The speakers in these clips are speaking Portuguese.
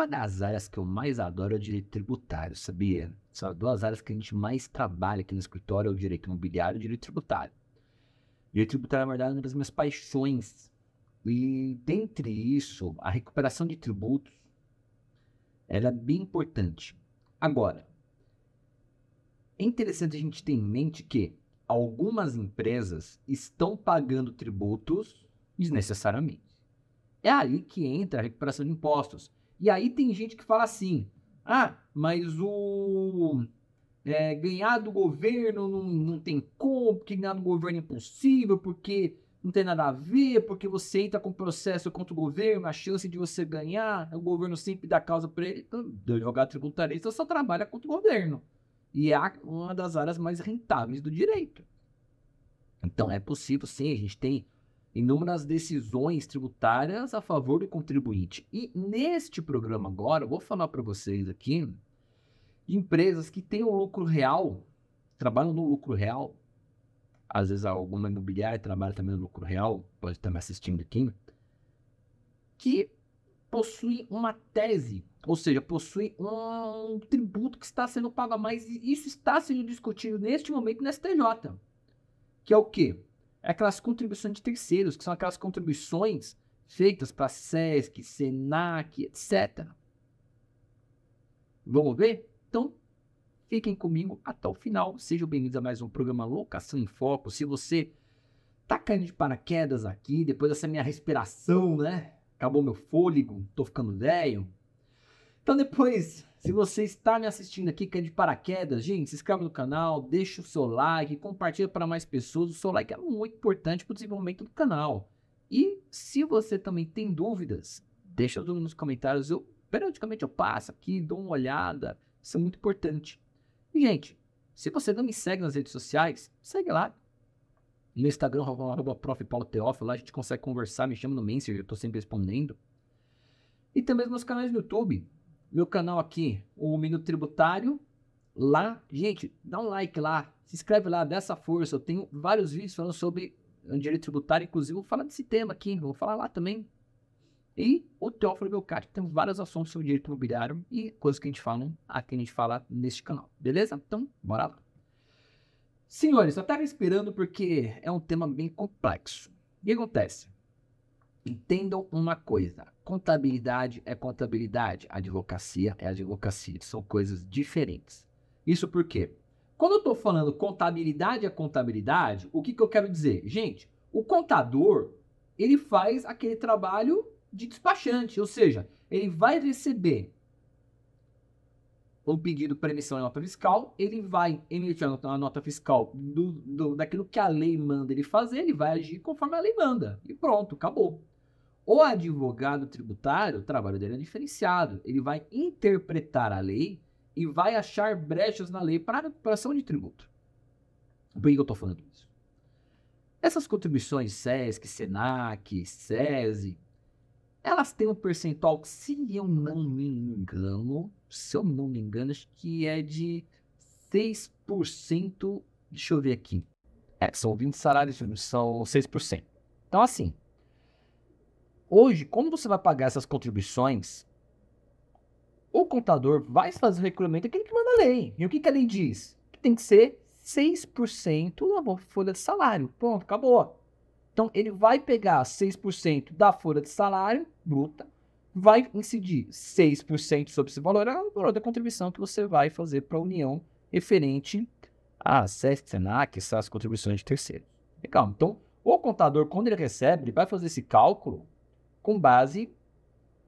Uma das áreas que eu mais adoro é o direito tributário, sabia? São duas áreas que a gente mais trabalha aqui no escritório, é o direito imobiliário e o direito tributário. O direito tributário, na verdade, é uma das minhas paixões. E, dentre isso, a recuperação de tributos ela é bem importante. Agora, é interessante a gente ter em mente que algumas empresas estão pagando tributos desnecessariamente. É aí que entra a recuperação de impostos. E aí tem gente que fala assim: ah, mas o é, ganhar do governo não, não tem como, porque ganhar do governo é impossível, porque não tem nada a ver, porque você entra com processo contra o governo, a chance de você ganhar, o governo sempre dá causa para ele. Então, advogado tributarista só trabalha contra o governo. E é uma das áreas mais rentáveis do direito. Então é possível, sim, a gente tem inúmeras decisões tributárias a favor do contribuinte. E neste programa agora, eu vou falar para vocês aqui de empresas que têm um lucro real, trabalham no lucro real. Às vezes alguma imobiliária trabalha também no lucro real, pode estar me assistindo aqui, que possui uma tese, ou seja, possui um tributo que está sendo pago a mais, e isso está sendo discutido neste momento no STJ. Que é o quê? É aquelas contribuições de terceiros, que são aquelas contribuições feitas para SESC, SENAC, etc. Vamos ver? Então, fiquem comigo até o final. Sejam bem-vindos a mais um programa Locação em Foco. Se você tá caindo de paraquedas aqui, depois dessa minha respiração, né? Acabou meu fôlego, tô ficando velho. Então, depois se você está me assistindo aqui, que é de paraquedas, gente, se inscreve no canal, deixa o seu like, compartilha para mais pessoas. O seu like é muito importante para o desenvolvimento do canal. E se você também tem dúvidas, deixa nos comentários. Eu periodicamente eu passo aqui, dou uma olhada. Isso é muito importante. E, gente, se você não me segue nas redes sociais, segue lá. No Instagram, arroba prof. Paulo Teófilo, lá a gente consegue conversar, me chama no Messenger, eu estou sempre respondendo. E também nos canais no YouTube meu canal aqui, o Minuto Tributário. Lá, gente, dá um like lá, se inscreve lá, dessa força. Eu tenho vários vídeos falando sobre direito tributário, inclusive vou falar desse tema aqui, vou falar lá também. E o Teófilo Belcati, tem vários assuntos sobre direito imobiliário e coisas que a gente fala aqui, a gente fala neste canal, beleza? Então, bora lá. Senhores, eu estava esperando porque é um tema bem complexo. O que acontece? Entendam uma coisa: contabilidade é contabilidade, advocacia é advocacia. São coisas diferentes. Isso porque, quando eu estou falando contabilidade é contabilidade, o que, que eu quero dizer? Gente, o contador ele faz aquele trabalho de despachante, ou seja, ele vai receber um pedido para emissão de nota fiscal, ele vai emitir a nota fiscal do, do, daquilo que a lei manda ele fazer, ele vai agir conforme a lei manda. E pronto, acabou. O advogado tributário, o trabalho dele é diferenciado. Ele vai interpretar a lei e vai achar brechas na lei para a recuperação de tributo. Por que eu estou falando isso? Essas contribuições SESC, SENAC, SESI, elas têm um percentual, se eu não me engano, se eu não me engano, acho que é de 6%. Deixa eu ver aqui. É, são 20 salários, são 6%. Então, assim, Hoje, como você vai pagar essas contribuições, o contador vai fazer o recolhimento aquele que manda a lei. E o que, que a lei diz? Que tem que ser 6% da folha de salário. Pronto, acabou. Então, ele vai pegar 6% da folha de salário bruta, vai incidir 6% sobre esse valor, é o valor da contribuição que você vai fazer para a União referente a SESC, SENAC, essas contribuições de terceiros. Legal. Então, o contador, quando ele recebe, ele vai fazer esse cálculo com base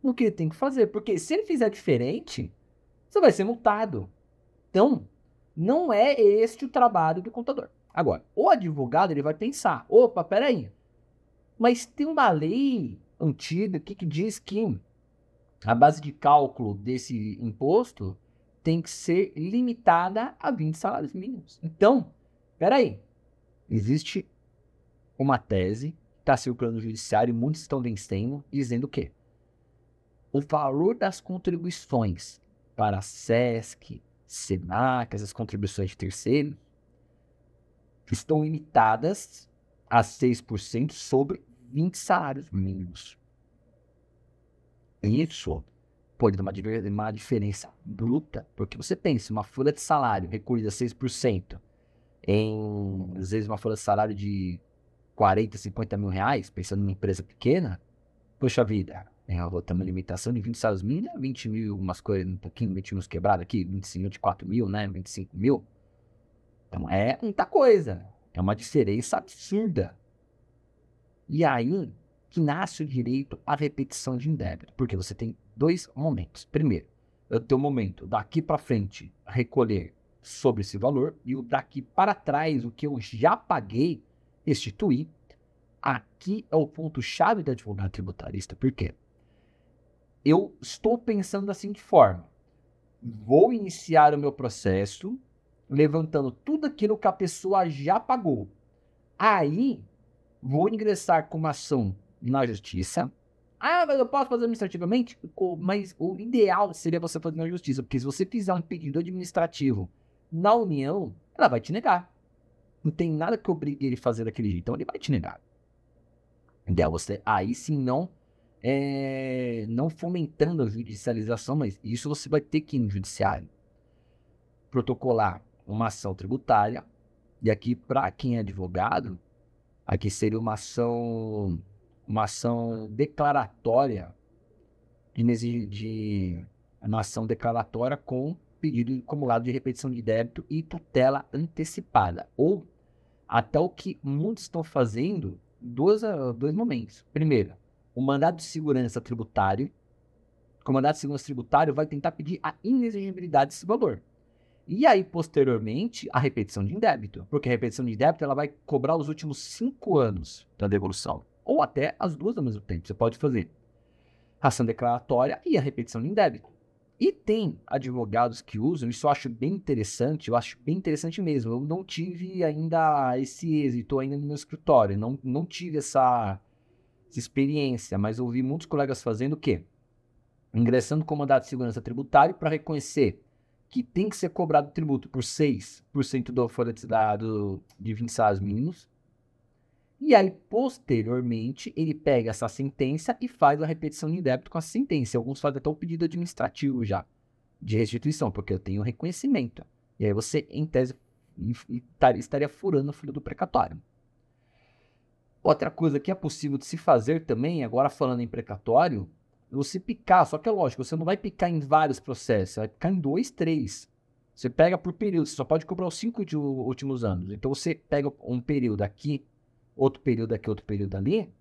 no que ele tem que fazer. Porque se ele fizer diferente, você vai ser multado. Então, não é este o trabalho do contador. Agora, o advogado ele vai pensar: opa, peraí, mas tem uma lei antiga que, que diz que a base de cálculo desse imposto tem que ser limitada a 20 salários mínimos. Então, peraí, existe uma tese está circulando no judiciário e muitos estão vencendo, dizendo o quê? O valor das contribuições para a SESC, SENAC, essas contribuições de terceiro, estão limitadas a 6% sobre 20 salários mínimos. Isso pode dar uma, diferença bruta, porque você pensa, uma folha de salário recolhida 6%, em, às vezes, uma folha de salário de 40, 50 mil reais, pensando numa empresa pequena, poxa vida, é, eu ter uma limitação de 20 salários mínimos, 20 mil, umas coisas, um pouquinho, 20 mil quebrados aqui, 25, 24 mil, né, 25 mil. Então é muita coisa, é uma diferença absurda. E aí que nasce o direito à repetição de indébito, porque você tem dois momentos. Primeiro, eu tenho o momento daqui para frente recolher sobre esse valor e o daqui para trás, o que eu já paguei, restituir. Aqui é o ponto-chave da advogado tributarista, por quê? Eu estou pensando da seguinte forma: vou iniciar o meu processo levantando tudo aquilo que a pessoa já pagou. Aí, vou ingressar com uma ação na justiça. Ah, mas eu posso fazer administrativamente? Mas o ideal seria você fazer na justiça, porque se você fizer um pedido administrativo na União, ela vai te negar. Não tem nada que obrigue ele a fazer daquele jeito, então ele vai te negar. Ideal você, aí sim não é, não fomentando a judicialização, mas isso você vai ter que ir no judiciário. Protocolar uma ação tributária. E aqui, para quem é advogado, aqui seria uma ação, uma ação declaratória de, de uma ação declaratória com pedido acumulado de repetição de débito e tutela antecipada. Ou até o que muitos estão fazendo, dois, dois momentos. Primeiro, o mandado de segurança tributário. O mandado de segurança tributário vai tentar pedir a inexigibilidade desse valor. E aí, posteriormente, a repetição de débito. Porque a repetição de débito ela vai cobrar os últimos cinco anos da devolução. Ou até as duas ao mesmo tempo. Você pode fazer ação declaratória e a repetição de débito. E tem advogados que usam, isso eu acho bem interessante, eu acho bem interessante mesmo. Eu não tive ainda esse êxito ainda no meu escritório, não, não tive essa, essa experiência, mas ouvi muitos colegas fazendo o quê? Ingressando com mandado de segurança tributário para reconhecer que tem que ser cobrado tributo por 6% do folha de, dado de 20 salários mínimos. E aí, posteriormente, ele pega essa sentença e faz a repetição de débito com a sentença. Alguns fazem até o pedido administrativo já de restituição, porque eu tenho reconhecimento. E aí você, em tese, estaria furando o filho do precatório. Outra coisa que é possível de se fazer também, agora falando em precatório, você picar, só que é lógico, você não vai picar em vários processos, você vai picar em dois, três. Você pega por período, você só pode cobrar os cinco últimos anos. Então você pega um período aqui, outro período aqui, outro período ali,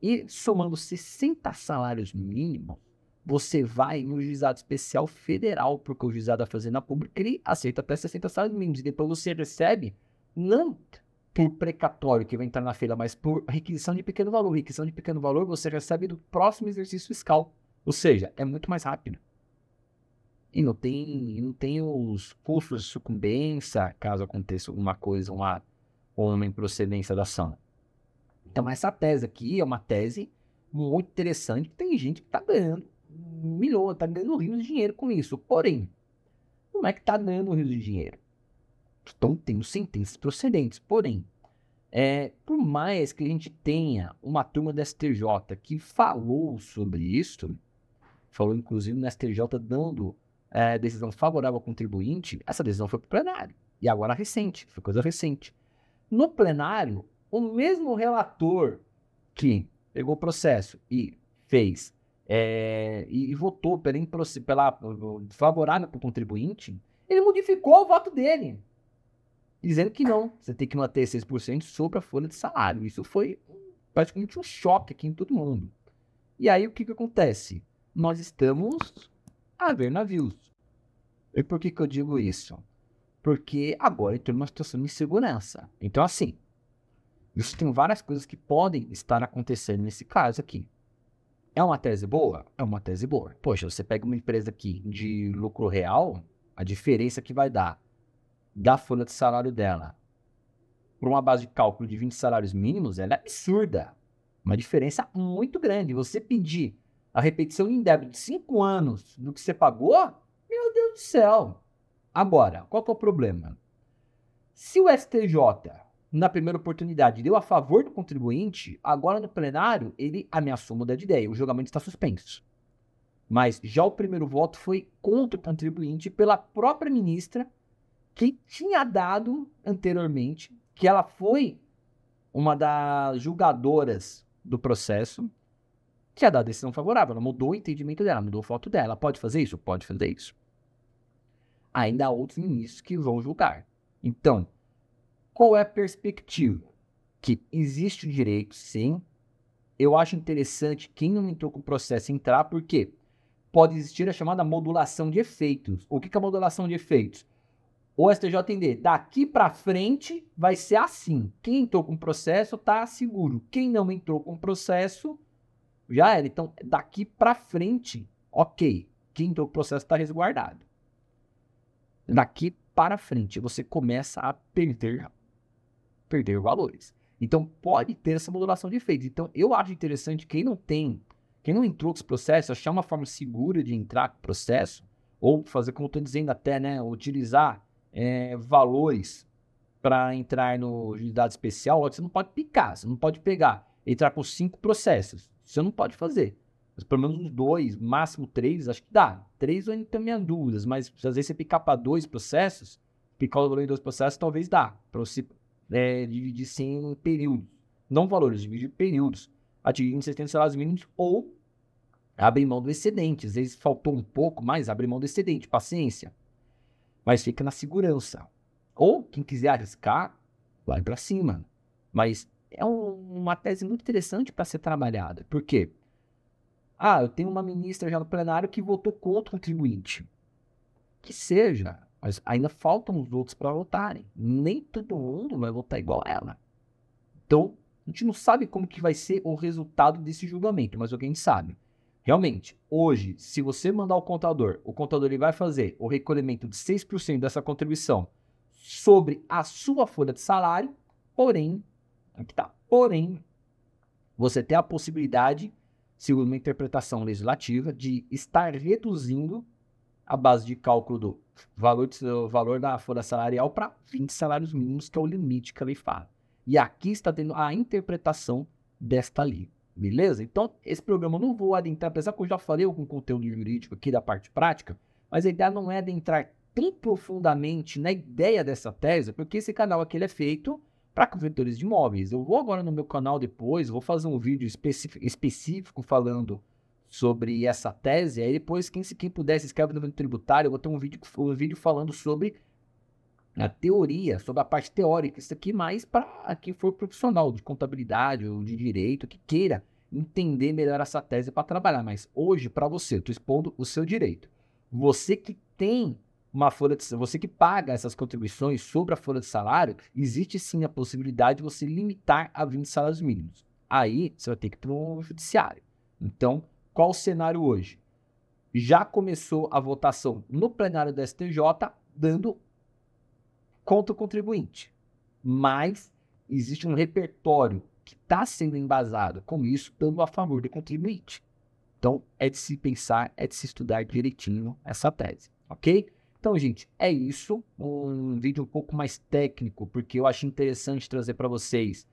e somando 60 salários mínimos, você vai no juizado especial federal, porque o juizado da Fazenda Pública ele aceita até 60 salários mínimos, e depois você recebe, não por precatório que vai entrar na feira, mas por requisição de pequeno valor. Requisição de pequeno valor você recebe do próximo exercício fiscal. Ou seja, é muito mais rápido. E não tem, não tem os custos de sucumbência, caso aconteça alguma coisa, uma, uma improcedência da ação. Então, essa tese aqui é uma tese muito interessante. Tem gente que está ganhando milhões, está ganhando rios de dinheiro com isso. Porém, não é que está ganhando rios de dinheiro estão tendo sentenças procedentes. Porém, é, por mais que a gente tenha uma turma da STJ que falou sobre isso, falou inclusive no STJ dando é, decisão favorável ao contribuinte, essa decisão foi para o plenário. E agora recente, foi coisa recente. No plenário, o mesmo relator que pegou o processo e fez é, e, e, votou pela, pela favorável para o contribuinte, ele modificou o voto dele dizendo que não, você tem que manter 6% sobre a folha de salário. Isso foi praticamente um choque aqui em todo mundo. E aí o que, que acontece? Nós estamos a ver navios. E por que, que eu digo isso? Porque agora entrou numa situação de insegurança. Então, assim, isso tem várias coisas que podem estar acontecendo nesse caso aqui. É uma tese boa? É uma tese boa. Poxa, você pega uma empresa aqui de lucro real, a diferença que vai dar da folha de salário dela por uma base de cálculo de 20 salários mínimos, ela é absurda. Uma diferença muito grande. Você pedir a repetição em débito de 5 anos do que você pagou, meu Deus do céu. Agora, qual é o problema? Se o STJ, na primeira oportunidade, deu a favor do contribuinte, agora no plenário ele ameaçou mudar de ideia. O julgamento está suspenso. Mas já o primeiro voto foi contra o contribuinte pela própria ministra que tinha dado anteriormente, que ela foi uma das julgadoras do processo, tinha dado decisão favorável. Ela mudou o entendimento dela, mudou o voto dela. Ela pode fazer isso? Pode fazer isso. Ainda há outros ministros que vão julgar. Então, qual é a perspectiva? Que existe o direito, sim. Eu acho interessante quem não entrou com o processo entrar, porque pode existir a chamada modulação de efeitos. O que é a modulação de efeitos? O STJD, daqui para frente vai ser assim. Quem entrou com o processo está seguro. Quem não entrou com o processo já era. Então, daqui para frente, ok. Quem entrou com o processo está resguardado. Daqui para frente, você começa a perder perder valores. Então pode ter essa modulação de efeitos. Então eu acho interessante quem não tem, quem não entrou com esse processo, achar uma forma segura de entrar com o processo, ou fazer como eu estou dizendo até, né, utilizar é, valores para entrar no juizado especial, você não pode picar, você não pode pegar, entrar com cinco processos. Você não pode fazer. Mas pelo menos uns dois, máximo três, acho que dá. Três eu ainda tenho minhas dúvidas, mas às vezes você picar para dois processos, picar o valor em dois processos, talvez dá. Para você é, dividir-se em períodos. Não valores, dividir períodos. Atingindo 70 salários mínimos ou abrir mão do excedente. Às vezes faltou um pouco mais, abre mão do excedente, paciência. Mas fica na segurança. Ou quem quiser arriscar, vai para cima. Mas é um, uma tese muito interessante para ser trabalhada. Por quê? Ah, eu tenho uma ministra já no plenário que votou contra o contribuinte. Que seja. Mas ainda faltam os outros para votarem. Nem todo mundo vai votar igual a ela. Então, a gente não sabe como que vai ser o resultado desse julgamento, mas o que a gente sabe. Realmente, hoje, se você mandar o contador, o contador ele vai fazer o recolhimento de 6% dessa contribuição sobre a sua folha de salário, porém, aqui tá, porém, você tem a possibilidade, segundo uma interpretação legislativa, de estar reduzindo a base de cálculo do valor, do valor da folha salarial para 20 salários mínimos, que é o limite que a lei fala. E aqui está tendo a interpretação desta lei. Beleza? Então, esse programa eu não vou adentrar, apesar que eu já falei com conteúdo jurídico aqui da parte prática, mas a ideia não é adentrar tão profundamente na ideia dessa tese, porque esse canal aqui ele é feito para corretores de imóveis. Eu vou agora no meu canal depois, vou fazer um vídeo específico falando sobre essa tese. Aí depois, quem, quem puder, se inscreve no vídeo tributário. Eu vou ter um vídeo, um vídeo falando sobre a teoria, sobre a parte teórica. Isso aqui mais para quem for profissional de contabilidade ou de direito, que queira entender melhor essa tese para trabalhar. Mas hoje, para você, eu estou expondo o seu direito. Você que tem uma folha de você que paga essas contribuições sobre a folha de salário, existe sim a possibilidade de você limitar a 20 salários mínimos. Aí você vai ter que ir para o judiciário. Então, qual o cenário hoje? Já começou a votação no plenário do STJ dando contra o contribuinte. Mas existe um repertório que está sendo embasado com isso, dando a favor do contribuinte. Então, é de se pensar, é de se estudar direitinho essa tese, ok? Então, gente, é isso. Um vídeo um pouco mais técnico, porque eu acho interessante trazer para vocês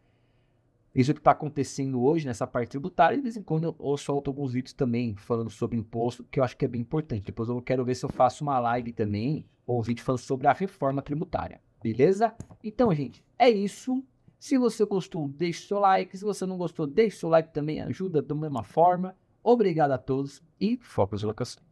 isso que está acontecendo hoje nessa parte tributária. De vez em quando eu, solto alguns vídeos também falando sobre imposto, que eu acho que é bem importante. Depois eu quero ver se eu faço uma live também, ou um vídeo falando sobre a reforma tributária. Beleza? Então, gente, é isso. Se você gostou, deixe seu like. Se você não gostou, deixe seu like também. Ajuda da mesma forma. Obrigado a todos e foco nas locações.